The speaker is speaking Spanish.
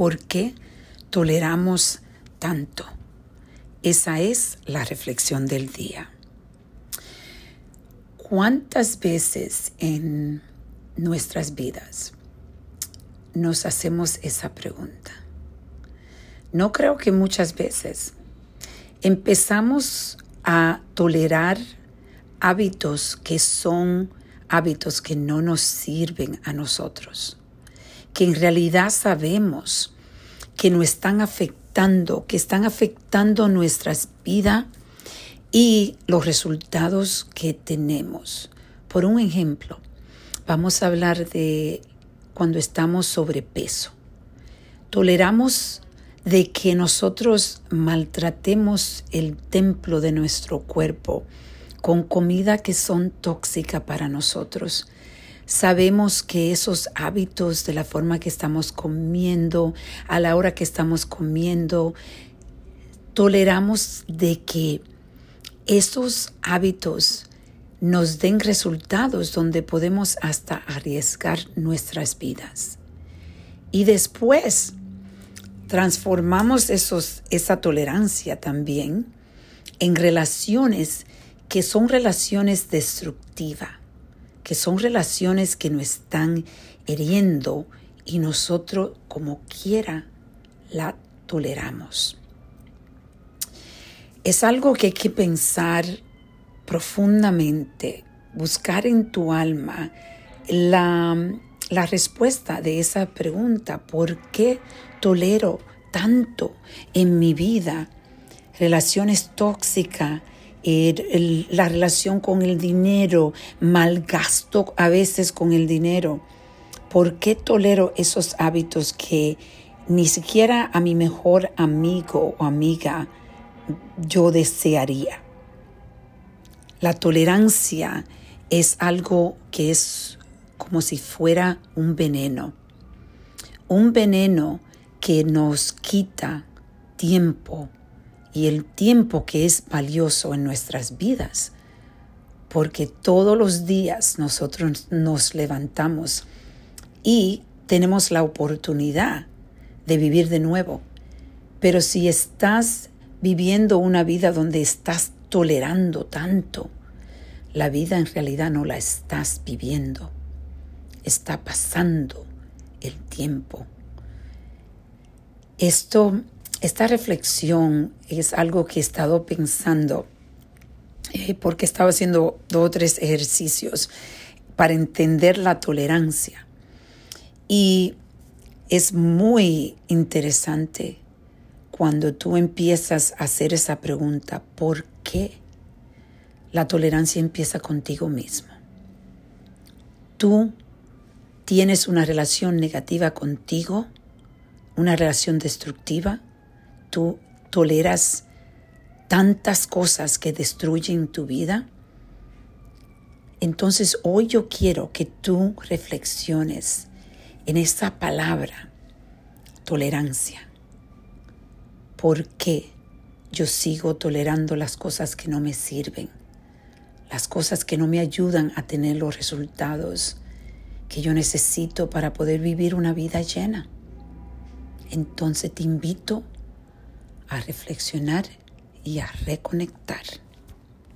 ¿Por qué toleramos tanto? Esa es la reflexión del día. ¿Cuántas veces en nuestras vidas nos hacemos esa pregunta? No creo que muchas veces empezamos a tolerar hábitos que son hábitos que no nos sirven a nosotros, que en realidad sabemos que nos están afectando, que están afectando nuestras vidas y los resultados que tenemos. Por un ejemplo, vamos a hablar de cuando estamos sobrepeso. Toleramos de que nosotros maltratemos el templo de nuestro cuerpo con comida que son tóxica para nosotros. Sabemos que esos hábitos de la forma que estamos comiendo, a la hora que estamos comiendo, toleramos de que esos hábitos nos den resultados donde podemos hasta arriesgar nuestras vidas. Y después transformamos esos, esa tolerancia también en relaciones que son relaciones destructivas, que son relaciones que nos están hiriendo y nosotros como quiera la toleramos es algo que hay que pensar profundamente, buscar en tu alma la, la respuesta de esa pregunta, ¿por qué tolero tanto en mi vida relaciones tóxicas? La relación con el dinero, malgasto a veces con el dinero. ¿Por qué tolero esos hábitos que ni siquiera a mi mejor amigo o amiga yo desearía. La tolerancia es algo que es como si fuera un veneno. Un veneno que nos quita tiempo y el tiempo que es valioso en nuestras vidas. Porque todos los días nosotros nos levantamos y tenemos la oportunidad de vivir de nuevo. Pero si estás viviendo una vida donde estás tolerando tanto. La vida en realidad no la estás viviendo. Está pasando el tiempo. Esto, esta reflexión es algo que he estado pensando eh, porque estaba haciendo dos o tres ejercicios para entender la tolerancia. Y es muy interesante cuando tú empiezas a hacer esa pregunta, ¿por qué? La tolerancia empieza contigo mismo. Tú tienes una relación negativa contigo, una relación destructiva, tú toleras tantas cosas que destruyen tu vida. Entonces hoy yo quiero que tú reflexiones en esa palabra, tolerancia. ¿Por qué yo sigo tolerando las cosas que no me sirven? Las cosas que no me ayudan a tener los resultados que yo necesito para poder vivir una vida llena. Entonces te invito a reflexionar y a reconectar.